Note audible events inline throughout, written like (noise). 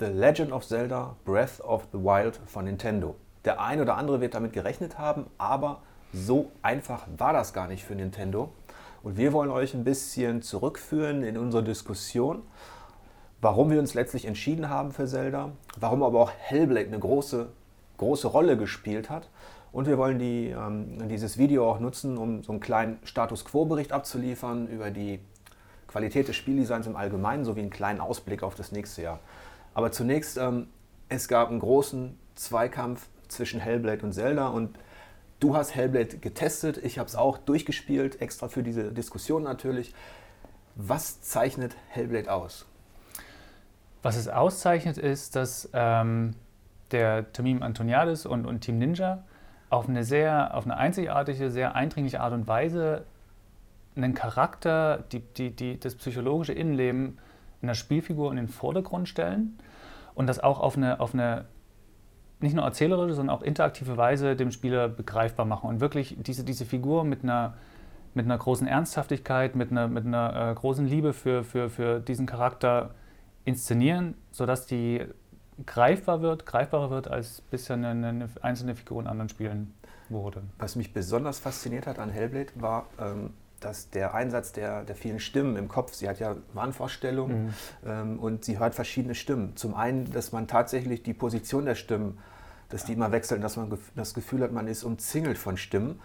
The Legend of Zelda Breath of the Wild von Nintendo. Der ein oder andere wird damit gerechnet haben, aber so einfach war das gar nicht für Nintendo. Und wir wollen euch ein bisschen zurückführen in unsere Diskussion, warum wir uns letztlich entschieden haben für Zelda, warum aber auch Hellblade eine große, große Rolle gespielt hat. Und wir wollen die, ähm, dieses Video auch nutzen, um so einen kleinen Status Quo-Bericht abzuliefern über die Qualität des Spieldesigns im Allgemeinen sowie einen kleinen Ausblick auf das nächste Jahr. Aber zunächst, ähm, es gab einen großen Zweikampf zwischen Hellblade und Zelda und Du hast Hellblade getestet, ich habe es auch durchgespielt, extra für diese Diskussion natürlich. Was zeichnet Hellblade aus? Was es auszeichnet, ist, dass ähm, der Tamim Antoniadis und, und Team Ninja auf eine sehr, auf eine einzigartige, sehr eindringliche Art und Weise einen Charakter, die, die, die, das psychologische Innenleben einer Spielfigur in den Vordergrund stellen und das auch auf eine, auf eine nicht nur erzählerische, sondern auch interaktive Weise dem Spieler begreifbar machen und wirklich diese, diese Figur mit einer, mit einer großen Ernsthaftigkeit, mit einer, mit einer äh, großen Liebe für, für, für diesen Charakter inszenieren, sodass die greifbar wird, greifbarer wird, als bisher eine, eine einzelne Figur in anderen Spielen wurde. Was mich besonders fasziniert hat an Hellblade war, ähm, dass der Einsatz der, der vielen Stimmen im Kopf, sie hat ja Wahnvorstellungen mhm. ähm, und sie hört verschiedene Stimmen. Zum einen, dass man tatsächlich die Position der Stimmen, dass die immer wechseln, dass man das Gefühl hat, man ist umzingelt von Stimmen.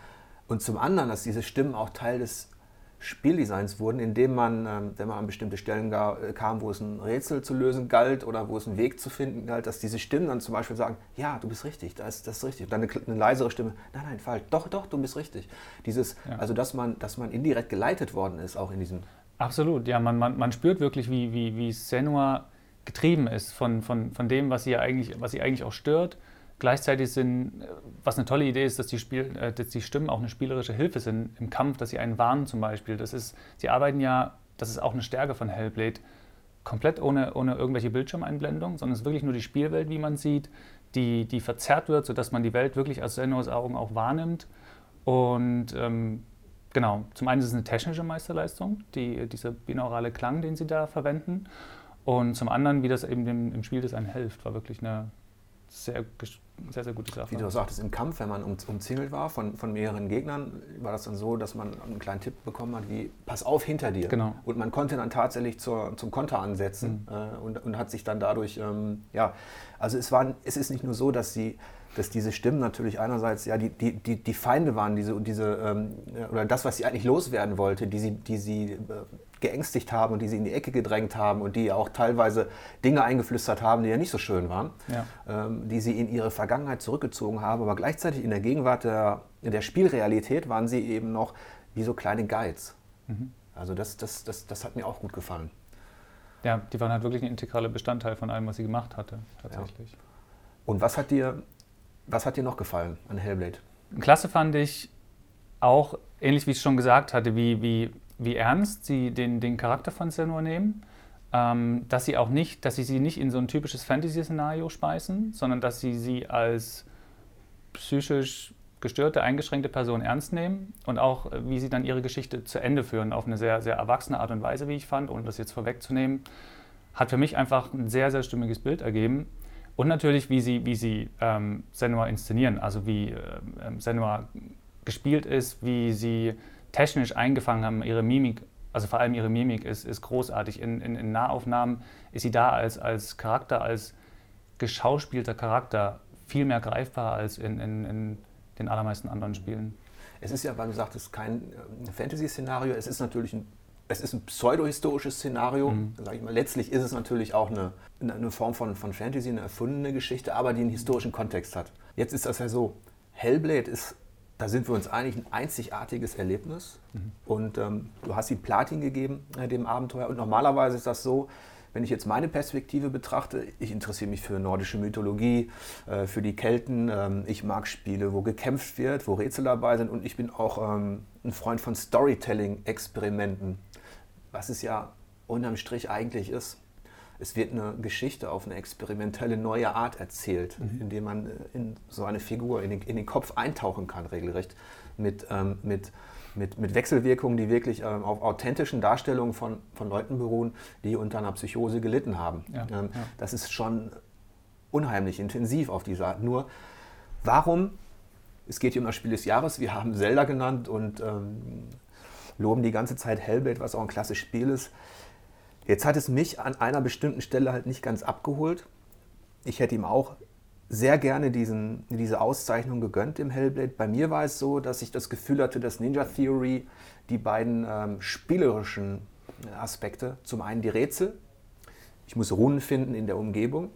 Und zum anderen, dass diese Stimmen auch Teil des Spieldesigns wurden, indem man, ähm, wenn man an bestimmte Stellen äh, kam, wo es ein Rätsel zu lösen galt oder wo es einen Weg zu finden galt, dass diese Stimmen dann zum Beispiel sagen, ja, du bist richtig, das, das ist richtig. dann eine, eine, leisere Stimme, nein, nein, falsch, doch, doch, du bist richtig. Dieses, ja. also dass man, dass man indirekt geleitet worden ist, auch in diesem. Absolut, ja, man, man, man spürt wirklich, wie, wie, wie Senua getrieben ist von, von, von dem, was sie, eigentlich, was sie eigentlich auch stört Gleichzeitig sind, was eine tolle Idee ist, dass die, Spiel, äh, dass die Stimmen auch eine spielerische Hilfe sind im Kampf, dass sie einen warnen zum Beispiel. Das ist, sie arbeiten ja, das ist auch eine Stärke von Hellblade, komplett ohne, ohne irgendwelche Bildschirmeinblendung, sondern es ist wirklich nur die Spielwelt, wie man sieht, die, die verzerrt wird, sodass man die Welt wirklich aus Senuas Augen auch wahrnimmt. Und ähm, genau, zum einen ist es eine technische Meisterleistung, die, dieser binaurale Klang, den sie da verwenden. Und zum anderen, wie das eben dem, im Spieldesign hilft, war wirklich eine sehr sehr, sehr gute Sache. Wie du sagtest, im Kampf, wenn man um, umzingelt war von, von mehreren Gegnern, war das dann so, dass man einen kleinen Tipp bekommen hat, wie pass auf hinter dir. Genau. Und man konnte dann tatsächlich zur, zum Konter ansetzen mhm. äh, und, und hat sich dann dadurch, ähm, ja, also es, war, es ist nicht nur so, dass sie dass diese Stimmen natürlich einerseits ja die, die, die, die Feinde waren, diese, diese, ähm, oder das, was sie eigentlich loswerden wollte, die sie, die sie äh, geängstigt haben und die sie in die Ecke gedrängt haben und die auch teilweise Dinge eingeflüstert haben, die ja nicht so schön waren, ja. ähm, die sie in ihre Vergangenheit zurückgezogen haben, aber gleichzeitig in der Gegenwart der, der Spielrealität waren sie eben noch wie so kleine Guides. Mhm. Also das, das, das, das hat mir auch gut gefallen. Ja, die waren halt wirklich ein integraler Bestandteil von allem, was sie gemacht hatte, tatsächlich. Ja. Und was hat dir, was hat dir noch gefallen an Hellblade? Klasse fand ich auch, ähnlich wie ich schon gesagt hatte, wie, wie wie ernst sie den, den Charakter von Senua nehmen, ähm, dass sie auch nicht, dass sie sie nicht in so ein typisches Fantasy-Szenario speisen, sondern dass sie sie als psychisch gestörte, eingeschränkte Person ernst nehmen und auch, äh, wie sie dann ihre Geschichte zu Ende führen, auf eine sehr, sehr erwachsene Art und Weise, wie ich fand, ohne das jetzt vorwegzunehmen, hat für mich einfach ein sehr, sehr stimmiges Bild ergeben. Und natürlich, wie sie, wie sie ähm, Senua inszenieren, also wie äh, Senua gespielt ist, wie sie technisch eingefangen haben, ihre Mimik, also vor allem ihre Mimik ist, ist großartig. In, in, in Nahaufnahmen ist sie da als, als Charakter, als geschauspielter Charakter viel mehr greifbar als in, in, in den allermeisten anderen Spielen. Es ist ja, weil du sagtest, kein äh, Fantasy-Szenario, es ist natürlich ein es ist ein pseudohistorisches Szenario. Mhm. Sag ich mal. Letztlich ist es natürlich auch eine, eine Form von, von Fantasy, eine erfundene Geschichte, aber die einen historischen Kontext hat. Jetzt ist das ja so, Hellblade ist da sind wir uns einig, ein einzigartiges Erlebnis. Mhm. Und ähm, du hast ihm Platin gegeben, äh, dem Abenteuer. Und normalerweise ist das so, wenn ich jetzt meine Perspektive betrachte, ich interessiere mich für nordische Mythologie, äh, für die Kelten. Ähm, ich mag Spiele, wo gekämpft wird, wo Rätsel dabei sind. Und ich bin auch ähm, ein Freund von Storytelling-Experimenten, was es ja unterm Strich eigentlich ist es wird eine Geschichte auf eine experimentelle neue Art erzählt, mhm. indem man äh, in so eine Figur, in den, in den, Kopf eintauchen kann, regelrecht, mit, ähm, mit mit, mit Wechselwirkungen, die wirklich ähm, auf authentischen Darstellungen von, von Leuten beruhen, die unter einer Psychose gelitten haben. Ja, ähm, ja. Das ist schon unheimlich intensiv auf diese Art. Nur, warum? Es geht hier um das Spiel des Jahres. Wir haben Zelda genannt und ähm, loben die ganze Zeit Hellblade, was auch ein klassisches Spiel ist. Jetzt hat es mich an einer bestimmten Stelle halt nicht ganz abgeholt. Ich hätte ihm auch sehr gerne diesen, diese Auszeichnung gegönnt im Hellblade. Bei mir war es so, dass ich das Gefühl hatte, dass Ninja Theory die beiden ähm, spielerischen Aspekte, zum einen die Rätsel, ich muss Runen finden in der Umgebung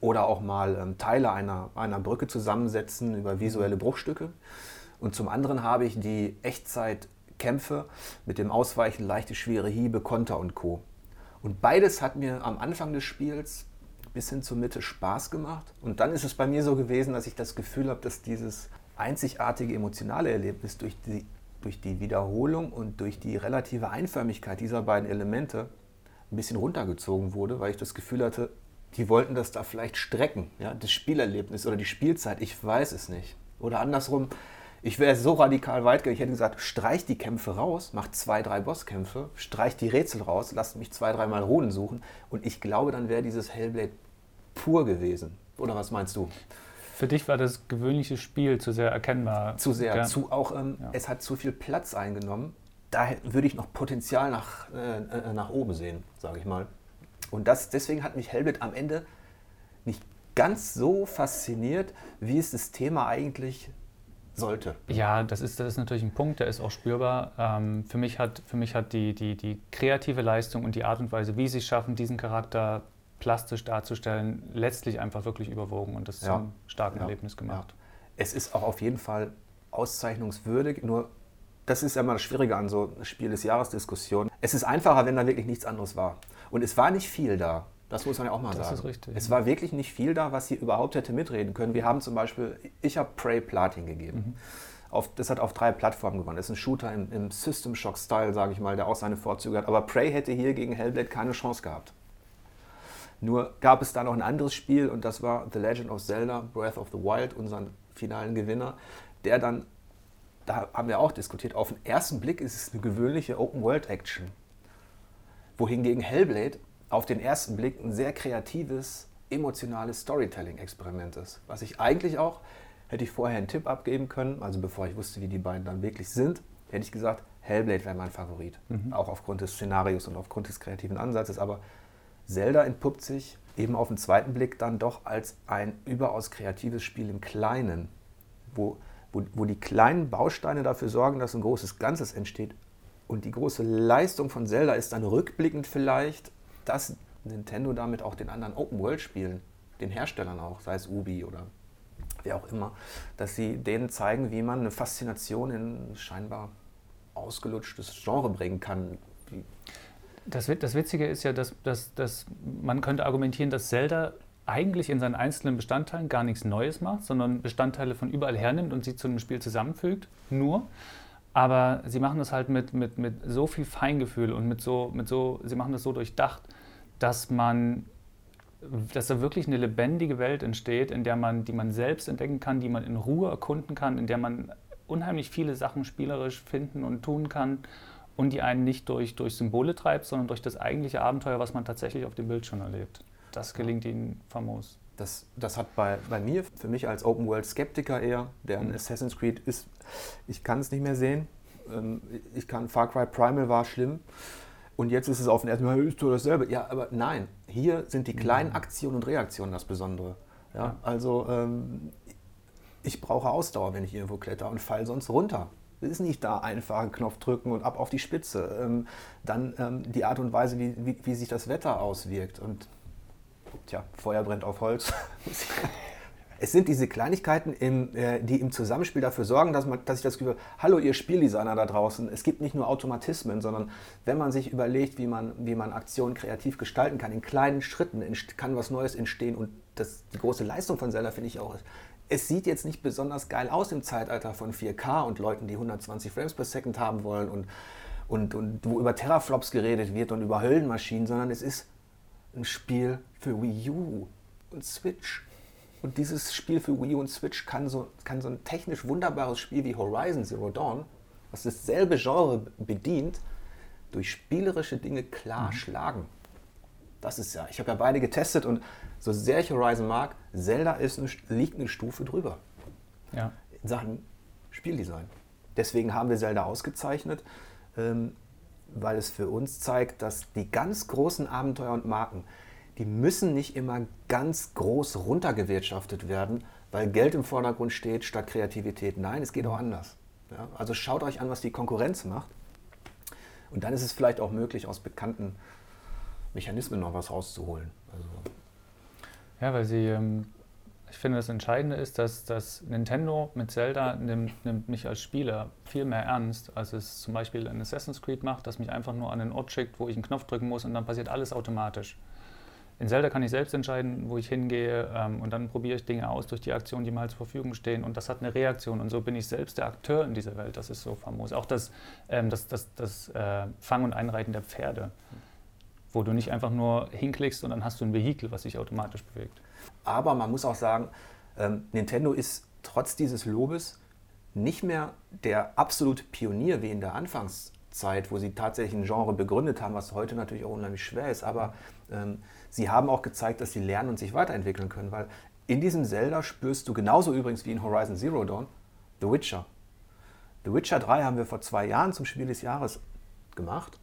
oder auch mal ähm, Teile einer, einer Brücke zusammensetzen über visuelle Bruchstücke. Und zum anderen habe ich die Echtzeitkämpfe mit dem Ausweichen, leichte, schwere Hiebe, Konter und Co. Und beides hat mir am Anfang des Spiels bis hin zur Mitte Spaß gemacht. Und dann ist es bei mir so gewesen, dass ich das Gefühl habe, dass dieses einzigartige emotionale Erlebnis durch die, durch die Wiederholung und durch die relative Einförmigkeit dieser beiden Elemente ein bisschen runtergezogen wurde, weil ich das Gefühl hatte, die wollten das da vielleicht strecken, ja, das Spielerlebnis oder die Spielzeit, ich weiß es nicht. Oder andersrum, ich wäre so radikal weit gegangen, ich hätte gesagt, streich die Kämpfe raus, mach zwei, drei Bosskämpfe, streich die Rätsel raus, lasst mich zwei, dreimal Runen suchen und ich glaube, dann wäre dieses Hellblade pur gewesen. Oder was meinst du? Für dich war das gewöhnliche Spiel zu sehr erkennbar. Zu sehr, Ja. zu auch, ähm, Ja. es hat zu viel Platz eingenommen. Da würde ich noch Potenzial nach, äh, äh, nach oben sehen, sage ich mal. Und das, deswegen hat mich Hellblade am Ende nicht ganz so fasziniert, wie es das Thema eigentlich sollte. Ja, das ist, das ist natürlich ein Punkt, der ist auch spürbar. Ähm, für mich hat, für mich hat die, die, die kreative Leistung und die Art und Weise, wie sie es schaffen, diesen Charakter plastisch darzustellen, letztlich einfach wirklich überwogen und das Ja. zum starken Ja. Erlebnis gemacht. Es ist auch auf jeden Fall auszeichnungswürdig, nur das ist ja immer das Schwierige an so Spiel des Jahres Diskussionen. Es ist einfacher, wenn da wirklich nichts anderes war. Und es war nicht viel da. Das muss man ja auch mal Das sagen. ist richtig, Es war wirklich nicht viel da, was hier überhaupt hätte mitreden können. Wir haben zum Beispiel, ich habe Prey Platin gegeben. Mhm. Auf, das hat auf drei Plattformen gewonnen. Das ist ein Shooter im, im System Shock Style, sage ich mal, der auch seine Vorzüge hat. Aber Prey hätte hier gegen Hellblade keine Chance gehabt. Nur gab es da noch ein anderes Spiel und das war The Legend of Zelda Breath of the Wild, unseren finalen Gewinner, der dann, da haben wir auch diskutiert, auf den ersten Blick ist es eine gewöhnliche Open-World-Action. Wohingegen Hellblade auf den ersten Blick ein sehr kreatives, emotionales Storytelling-Experiment ist. Was ich eigentlich auch, hätte ich vorher einen Tipp abgeben können, also bevor ich wusste, wie die beiden dann wirklich sind, hätte ich gesagt, Hellblade wäre mein Favorit. Auch aufgrund des Szenarios und aufgrund des kreativen Ansatzes. Aber Zelda entpuppt sich eben auf den zweiten Blick dann doch als ein überaus kreatives Spiel im Kleinen, wo, wo, wo die kleinen Bausteine dafür sorgen, dass ein großes Ganzes entsteht. Und die große Leistung von Zelda ist dann rückblickend vielleicht, dass Nintendo damit auch den anderen Open-World-Spielen, den Herstellern auch, sei es Ubi oder wer auch immer, dass sie denen zeigen, wie man eine Faszination in scheinbar ausgelutschtes Genre bringen kann. Das, das Witzige ist ja, dass, dass, dass man könnte argumentieren, dass Zelda eigentlich in seinen einzelnen Bestandteilen gar nichts Neues macht, sondern Bestandteile von überall hernimmt und sie zu einem Spiel zusammenfügt. Nur. Aber sie machen das halt mit, mit, mit so viel Feingefühl und mit so, mit so, sie machen das so durchdacht, dass man, dass da wirklich eine lebendige Welt entsteht, in der man, die man selbst entdecken kann, die man in Ruhe erkunden kann, in der man unheimlich viele Sachen spielerisch finden und tun kann und die einen nicht durch, durch Symbole treibt, sondern durch das eigentliche Abenteuer, was man tatsächlich auf dem Bildschirm erlebt. Das gelingt ihnen famos. Das, das hat bei, bei mir, für mich als Open-World-Skeptiker eher, der ein Assassin's Creed ist, ich kann es nicht mehr sehen. Ähm, Ich kann, Far Cry Primal war schlimm. Und jetzt ist es auf den ersten Mal, ist doch dasselbe. Ja, aber nein, hier sind die kleinen Aktionen und Reaktionen das Besondere. Ja, Ja. also ähm, ich brauche Ausdauer, wenn ich irgendwo kletter und fall sonst runter. Es ist nicht da einfach einen Knopf drücken und ab auf die Spitze. Ähm, dann ähm, die Art und Weise, wie, wie, wie sich das Wetter auswirkt. Und tja, Feuer brennt auf Holz. (laughs) es sind diese Kleinigkeiten, im, äh, die im Zusammenspiel dafür sorgen, dass, man, dass ich das Gefühl habe, hallo ihr Spieldesigner da draußen, es gibt nicht nur Automatismen, sondern wenn man sich überlegt, wie man, wie man Aktionen kreativ gestalten kann, in kleinen Schritten kann was Neues entstehen und das, die große Leistung von Zelda finde ich auch, es sieht jetzt nicht besonders geil aus im Zeitalter von 4K und Leuten, die 120 Frames per Second haben wollen und, und, und wo über Teraflops geredet wird und über Höllenmaschinen, sondern es ist ein Spiel für Wii U und Switch. Und dieses Spiel für Wii U und Switch kann so, kann so ein technisch wunderbares Spiel wie Horizon Zero Dawn was dasselbe Genre bedient, durch spielerische Dinge klar mhm. schlagen. Das ist ja, ich habe ja beide getestet und so sehr ich Horizon mag, Zelda ist eine, liegt eine Stufe drüber. Ja. In Sachen Spieldesign. Deswegen haben wir Zelda ausgezeichnet, ähm, weil es für uns zeigt, dass die ganz großen Abenteuer und Marken, die müssen nicht immer ganz groß runtergewirtschaftet werden, weil Geld im Vordergrund steht statt Kreativität. Nein, es geht auch anders. Ja? Also schaut euch an, was die Konkurrenz macht. Und dann ist es vielleicht auch möglich, aus bekannten Mechanismen noch was rauszuholen. Also ja, weil sie, ähm, ich finde, das Entscheidende ist, dass, dass Nintendo mit Zelda nimmt, nimmt mich als Spieler viel mehr ernst, als es zum Beispiel in Assassin's Creed macht, das mich einfach nur an den Ort schickt, wo ich einen Knopf drücken muss und dann passiert alles automatisch. In Zelda kann ich selbst entscheiden, wo ich hingehe ähm, und dann probiere ich Dinge aus durch die Aktionen, die mir halt zur Verfügung stehen und das hat eine Reaktion und so bin ich selbst der Akteur in dieser Welt. Das ist so famos. Auch das, ähm, das, das, das äh, Fangen und Einreiten der Pferde, wo du nicht einfach nur hinklickst und dann hast du ein Vehikel, was sich automatisch bewegt. Aber man muss auch sagen, ähm, Nintendo ist trotz dieses Lobes nicht mehr der absolute Pionier wie in der Anfangszeit, wo sie tatsächlich ein Genre begründet haben, was heute natürlich auch unheimlich schwer ist. Aber ähm, sie haben auch gezeigt, dass sie lernen und sich weiterentwickeln können, weil in diesem Zelda spürst du genauso übrigens wie in Horizon Zero Dawn The Witcher. The Witcher 3 haben wir vor zwei Jahren zum Spiel des Jahres gemacht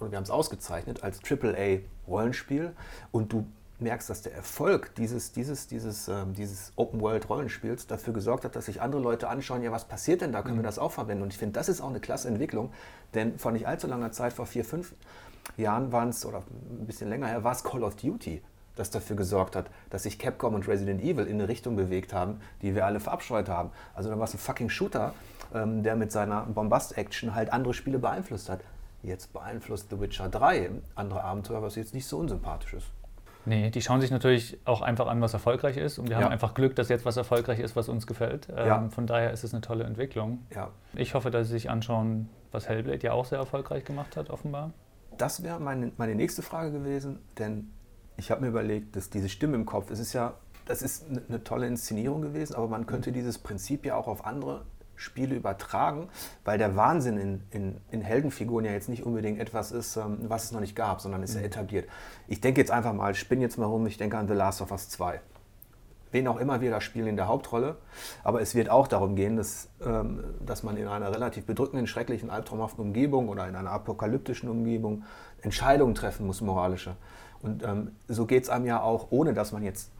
und wir haben es ausgezeichnet als AAA-Rollenspiel und du merkst, dass der Erfolg dieses, dieses, dieses, ähm, dieses Open-World-Rollenspiels dafür gesorgt hat, dass sich andere Leute anschauen, ja, was passiert denn da, können mhm. wir das auch verwenden? Und ich finde, das ist auch eine klasse Entwicklung, denn vor nicht allzu langer Zeit, vor vier, fünf Jahren waren es, oder ein bisschen länger her, war es Call of Duty, das dafür gesorgt hat, dass sich Capcom und Resident Evil in eine Richtung bewegt haben, die wir alle verabscheut haben. Also da war es ein fucking Shooter, ähm, der mit seiner Bombast-Action halt andere Spiele beeinflusst hat. Jetzt beeinflusst The Witcher 3 andere Abenteuer, was jetzt nicht so unsympathisch ist. Nee, die schauen sich natürlich auch einfach an, was erfolgreich ist. Und wir ja. haben einfach Glück, dass jetzt was erfolgreich ist, was uns gefällt. Ähm, ja. Von daher ist es eine tolle Entwicklung. Ja. Ich hoffe, dass sie sich anschauen, was Hellblade ja auch sehr erfolgreich gemacht hat, offenbar. Das wäre meine, meine nächste Frage gewesen, denn ich habe mir überlegt, dass diese Stimme im Kopf, es ist ja, das ist eine tolle Inszenierung gewesen, aber man könnte dieses Prinzip ja auch auf andere Spiele übertragen, weil der Wahnsinn in, in, in Heldenfiguren ja jetzt nicht unbedingt etwas ist, ähm, was es noch nicht gab, sondern ist ja mhm. etabliert. Ich denke jetzt einfach mal, spinne jetzt mal rum, ich denke an The Last of Us 2 wen auch immer wir da spielen in der Hauptrolle. Aber es wird auch darum gehen, dass, ähm, dass man in einer relativ bedrückenden, schrecklichen, albtraumhaften Umgebung oder in einer apokalyptischen Umgebung Entscheidungen treffen muss, moralische. Und ähm, so geht es einem ja auch, ohne dass man jetzt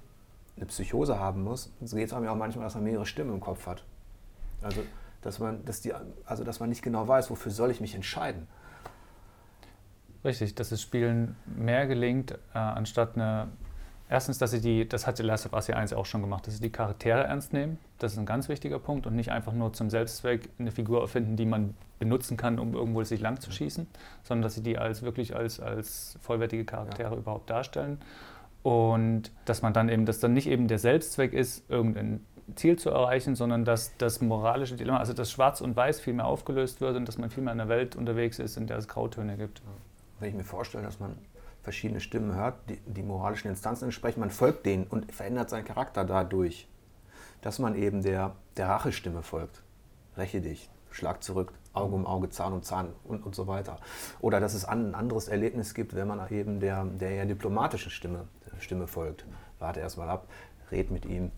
eine Psychose haben muss, so geht es einem ja auch manchmal, dass man mehrere Stimmen im Kopf hat. Also dass man, dass die, also dass man nicht genau weiß, wofür soll ich mich entscheiden. Richtig, dass das Spielen mehr gelingt, äh, anstatt eine Erstens, dass sie die, das hat The Last of Us 1 auch schon gemacht, dass sie die Charaktere ernst nehmen. Das ist ein ganz wichtiger Punkt und nicht einfach nur zum Selbstzweck eine Figur erfinden, die man benutzen kann, um irgendwo sich lang zu schießen, sondern dass sie die als wirklich als, als vollwertige Charaktere ja. überhaupt darstellen. Und dass man dann eben, dass dann nicht eben der Selbstzweck ist, irgendein Ziel zu erreichen, sondern dass das moralische Dilemma, also dass Schwarz und Weiß viel mehr aufgelöst wird und dass man viel mehr in einer Welt unterwegs ist, in der es Grautöne gibt. Wenn ich mir vorstelle, dass man verschiedene Stimmen hört, die, die moralischen Instanzen entsprechen, man folgt denen und verändert seinen Charakter dadurch, dass man eben der, der Rachestimme folgt. Räche dich, schlag zurück, Auge um Auge, Zahn um Zahn und, und so weiter. Oder dass es ein anderes Erlebnis gibt, wenn man eben der, der eher diplomatischen Stimme, Stimme folgt. Warte erstmal ab, red mit ihm,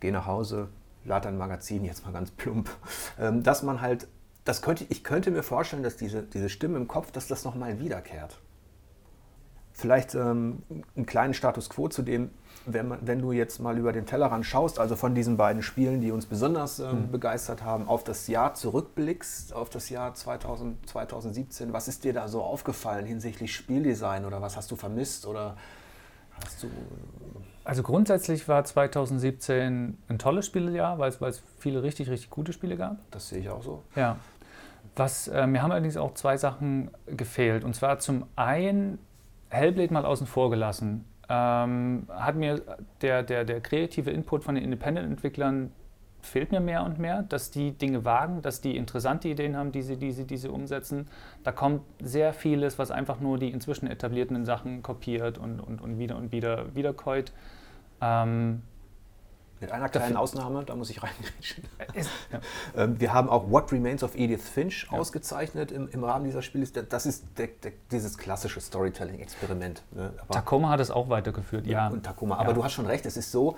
geh nach Hause, lad dein Magazin, jetzt mal ganz plump. Ähm, dass man halt, das könnte, ich könnte mir vorstellen, dass diese, diese Stimme im Kopf, dass das nochmal wiederkehrt vielleicht ähm, einen kleinen Status quo zu dem, wenn, man, wenn du jetzt mal über den Tellerrand schaust, also von diesen beiden Spielen, die uns besonders ähm, mhm. begeistert haben, auf das Jahr zurückblickst, auf das Jahr 2000, 2017, was ist dir da so aufgefallen hinsichtlich Spieldesign oder was hast du vermisst oder hast du... Also grundsätzlich war 2017 ein tolles Spielejahr, weil es, weil es viele richtig, richtig gute Spiele gab. Das sehe ich auch so. Ja. Was, äh, mir haben allerdings auch zwei Sachen gefehlt. Und zwar zum einen Hellblade mal außen vor gelassen, ähm, hat mir der, der, der kreative Input von den Independent-Entwicklern fehlt mir mehr und mehr, dass die Dinge wagen, dass die interessante Ideen haben, die sie, die sie, die sie umsetzen. Da kommt sehr vieles, was einfach nur die inzwischen etablierten Sachen kopiert und, und, und wieder und wieder wiederkäut. Ähm, Mit einer kleinen Dafür. Ausnahme, da muss ich reingrätschen. (laughs) Ja. Ähm, wir haben auch What Remains of Edith Finch ja. ausgezeichnet im, im, Rahmen dieser Spiele. Das ist der, der, dieses klassische Storytelling-Experiment. Ne? Tacoma hat es auch weitergeführt, ja. Und Tacoma. Aber du hast schon recht, es ist so,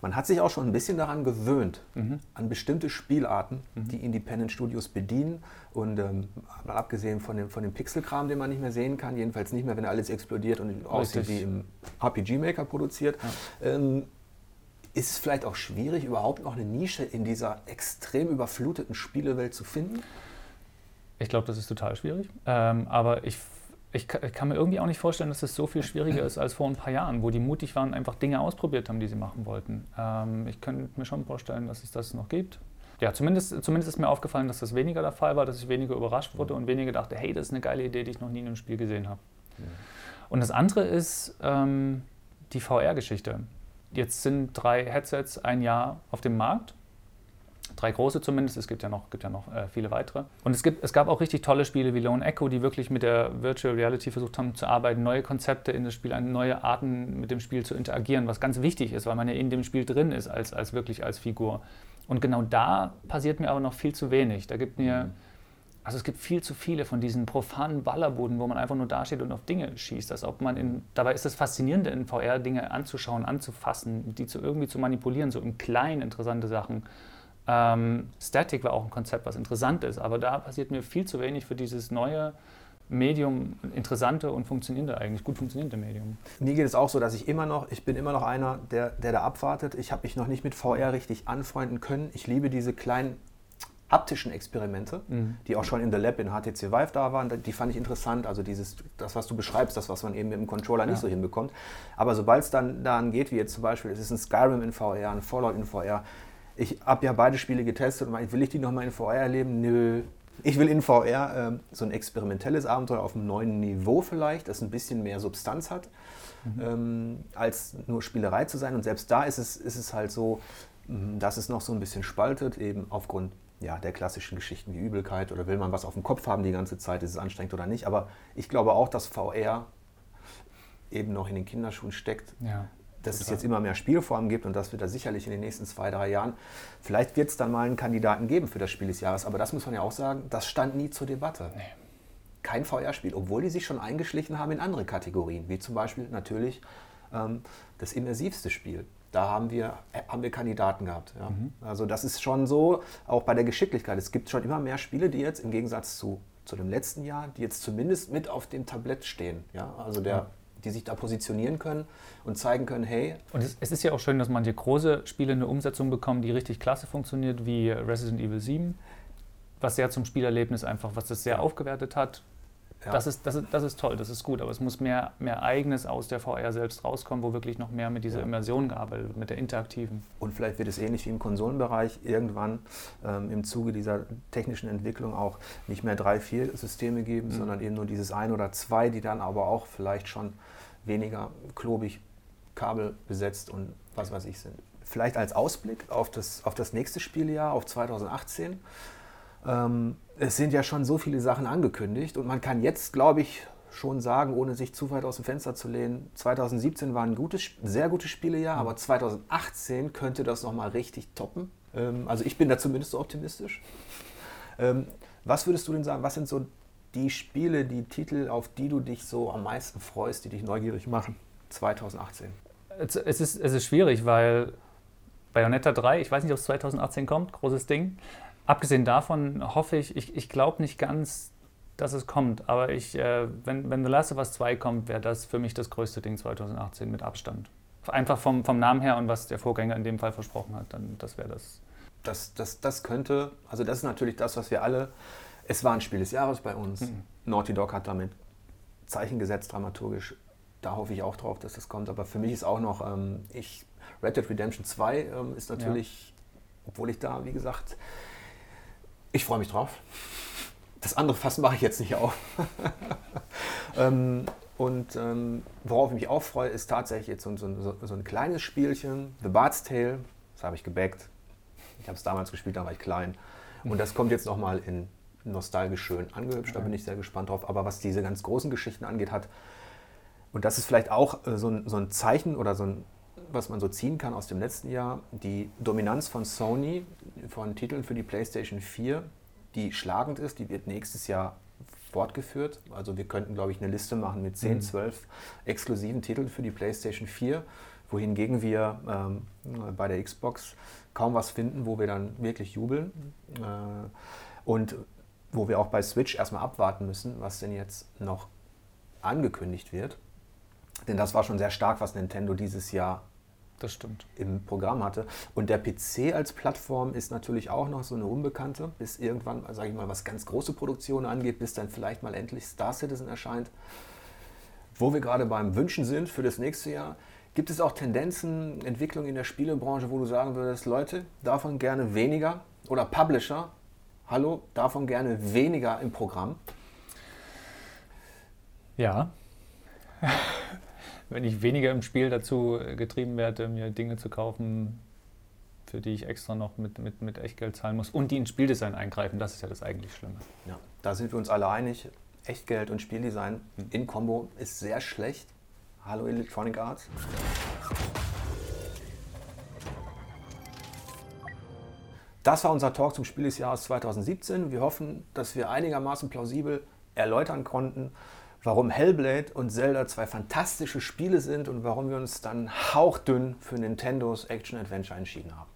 man hat sich auch schon ein bisschen daran gewöhnt, mhm. an bestimmte Spielarten, mhm. die Independent Studios bedienen. Und ähm, mal abgesehen von dem, von dem Pixelkram, den man nicht mehr sehen kann, jedenfalls nicht mehr, wenn alles explodiert und aussieht wie im RPG-Maker produziert, ja. ähm, ist es vielleicht auch schwierig, überhaupt noch eine Nische in dieser extrem überfluteten Spielewelt zu finden? Ich glaube, das ist total schwierig. Ähm, aber ich ich kann, mir irgendwie auch nicht vorstellen, dass es so viel schwieriger ist als vor ein paar Jahren, wo die mutig waren, einfach Dinge ausprobiert haben, die sie machen wollten. Ähm, ich könnte mir schon vorstellen, dass es das noch gibt. Ja, zumindest, zumindest ist mir aufgefallen, dass das weniger der Fall war, dass ich weniger überrascht wurde und weniger dachte, hey, das ist eine geile Idee, die ich noch nie in einem Spiel gesehen habe. Und das andere ist ähm, die VR-Geschichte. Jetzt sind drei Headsets ein Jahr auf dem Markt drei große zumindest, es gibt ja noch, gibt ja noch äh, viele weitere. Und es, gibt, es gab auch richtig tolle Spiele wie Lone Echo, die wirklich mit der Virtual Reality versucht haben zu arbeiten, neue Konzepte in das Spiel, neue Arten mit dem Spiel zu interagieren, was ganz wichtig ist, weil man ja in dem Spiel drin ist, als, als wirklich als Figur. Und genau da passiert mir aber noch viel zu wenig. Da gibt mir, mhm. also es gibt viel zu viele von diesen profanen Ballerbuden, wo man einfach nur dasteht und auf Dinge schießt. Als ob man in, dabei ist das Faszinierende in VR, Dinge anzuschauen, anzufassen, die zu irgendwie zu manipulieren, so im Kleinen interessante Sachen. Ähm, Static war auch ein Konzept, was interessant ist, aber da passiert mir viel zu wenig für dieses neue Medium, interessante und funktionierende eigentlich, gut funktionierende Medium. Mir geht es auch so, dass ich immer noch, ich bin immer noch einer, der, der da abwartet. Ich habe mich noch nicht mit VR richtig anfreunden können. Ich liebe diese kleinen haptischen Experimente, mhm. die auch schon in The Lab in HTC Vive da waren, die fand ich interessant. Also dieses, das, was du beschreibst, das, was man eben mit dem Controller ja. nicht so hinbekommt. Aber sobald es dann daran geht, wie jetzt zum Beispiel, es ist ein Skyrim in VR, ein Fallout in VR, ich habe ja beide Spiele getestet und meine, will ich die nochmal in VR erleben? Nö. Ich will in VR äh, so ein experimentelles Abenteuer auf einem neuen Niveau vielleicht, das ein bisschen mehr Substanz hat, mhm. ähm, als nur Spielerei zu sein. Und selbst da ist es, ist es halt so, mm, dass es noch so ein bisschen spaltet, eben aufgrund ja, der klassischen Geschichten wie Übelkeit oder will man was auf dem Kopf haben die ganze Zeit, ist es anstrengend oder nicht. Aber ich glaube auch, dass VR eben noch in den Kinderschuhen steckt. Ja dass es jetzt immer mehr Spielformen gibt und das wird da sicherlich in den nächsten zwei, drei Jahren. Vielleicht wird es dann mal einen Kandidaten geben für das Spiel des Jahres, aber das muss man ja auch sagen, das stand nie zur Debatte. Nee. Kein VR-Spiel, obwohl die sich schon eingeschlichen haben in andere Kategorien, wie zum Beispiel natürlich ähm, das immersivste Spiel. Da haben wir, äh, haben wir Kandidaten gehabt. Ja. Mhm. Also das ist schon so, auch bei der Geschicklichkeit. Es gibt schon immer mehr Spiele, die jetzt im Gegensatz zu, zu dem letzten Jahr, die jetzt zumindest mit auf dem Tablett stehen. Ja. Also der, ja die sich da positionieren können und zeigen können, hey. Und es, es, ist ja auch schön, dass manche große Spiele eine Umsetzung bekommen, die richtig klasse funktioniert, wie Resident Evil 7, was sehr zum Spielerlebnis einfach, was das sehr aufgewertet hat, ja. Das, ist, das, ist, das ist toll, das ist gut, aber es muss mehr, mehr Eigenes aus der VR selbst rauskommen, wo wirklich noch mehr mit dieser. Immersion gearbeitet wird, mit der interaktiven. Und vielleicht wird es ähnlich wie im Konsolenbereich irgendwann ähm, im Zuge dieser technischen Entwicklung auch nicht mehr drei, vier Systeme geben, mhm. sondern eben nur dieses ein oder zwei, die dann aber auch vielleicht schon weniger klobig Kabel besetzt und was weiß ich sind. Vielleicht als Ausblick auf das, auf das nächste Spieljahr, auf 2018. Ähm, es sind ja schon so viele Sachen angekündigt und man kann jetzt, glaube ich, schon sagen, ohne sich zu weit aus dem Fenster zu lehnen, 2017 war ein gutes, sehr gutes Spielejahr, aber 2018 könnte das nochmal richtig toppen. Ähm, also ich bin da zumindest so optimistisch. Ähm, was würdest du denn sagen, was sind so die Spiele, die Titel, auf die du dich so am meisten freust, die dich neugierig machen 2018? Es ist, es ist schwierig, weil Bayonetta 3, ich weiß nicht, ob es 2018 kommt, großes Ding. Abgesehen davon hoffe ich, ich, ich glaube nicht ganz, dass es kommt, aber ich, äh, wenn, wenn The Last of Us 2 kommt, wäre das für mich das größte Ding 2018 mit Abstand. Einfach vom, vom Namen her und was der Vorgänger in dem Fall versprochen hat, dann das wäre das. Das, das. das könnte, also das ist natürlich das, was wir alle, es war ein Spiel des Jahres bei uns. Mhm. Naughty Dog hat damit Zeichen gesetzt, dramaturgisch. Da hoffe ich auch drauf, dass das kommt. Aber für mich ist auch noch, ähm, ich, Red Dead Redemption 2 ähm, ist natürlich, ja. obwohl ich da, wie gesagt, ich freue mich drauf. Das andere Fass mache ich jetzt nicht auf. (laughs) ähm, und ähm, worauf ich mich auch freue, ist tatsächlich jetzt so, so, so, ein kleines Spielchen, The Bard's Tale. Das habe ich gebackt. Ich habe es damals gespielt, da war ich klein. Und das kommt jetzt nochmal in nostalgisch schön angehübscht. Da bin ich sehr gespannt drauf. Aber was diese ganz großen Geschichten angeht, hat, und das ist vielleicht auch äh, so, ein, so ein Zeichen oder so ein was man so ziehen kann aus dem letzten Jahr, die Dominanz von Sony von Titeln für die PlayStation 4, die schlagend ist, die wird nächstes Jahr fortgeführt. Also wir könnten, glaube ich, eine Liste machen mit 10, mhm. 12 exklusiven Titeln für die PlayStation 4, wohingegen wir ähm, bei der Xbox kaum was finden, wo wir dann wirklich jubeln. Äh, und wo wir auch bei Switch erstmal abwarten müssen, was denn jetzt noch angekündigt wird. Denn das war schon sehr stark, was Nintendo dieses Jahr das stimmt. im Programm hatte. Und der PC als Plattform ist natürlich auch noch so eine Unbekannte, bis irgendwann, sage ich mal, was ganz große Produktionen angeht, bis dann vielleicht mal endlich Star Citizen erscheint. Wo wir gerade beim Wünschen sind für das nächste Jahr, gibt es auch Tendenzen, Entwicklungen in der Spielebranche, wo du sagen würdest, Leute, davon gerne weniger oder Publisher, hallo, davon gerne weniger im Programm? Ja. Wenn ich weniger im Spiel dazu getrieben werde, mir Dinge zu kaufen, für die ich extra noch mit, mit, mit Echtgeld zahlen muss und die ins Spieldesign eingreifen, das ist ja das eigentlich Schlimme. Ja, da sind wir uns alle einig. Echtgeld und Spieldesign in Kombo ist sehr schlecht. Hallo Electronic Arts. Das war unser Talk zum Spiel des Jahres 2017. Wir hoffen, dass wir einigermaßen plausibel erläutern konnten, warum Hellblade und Zelda zwei fantastische Spiele sind und warum wir uns dann hauchdünn für Nintendos Action Adventure entschieden haben.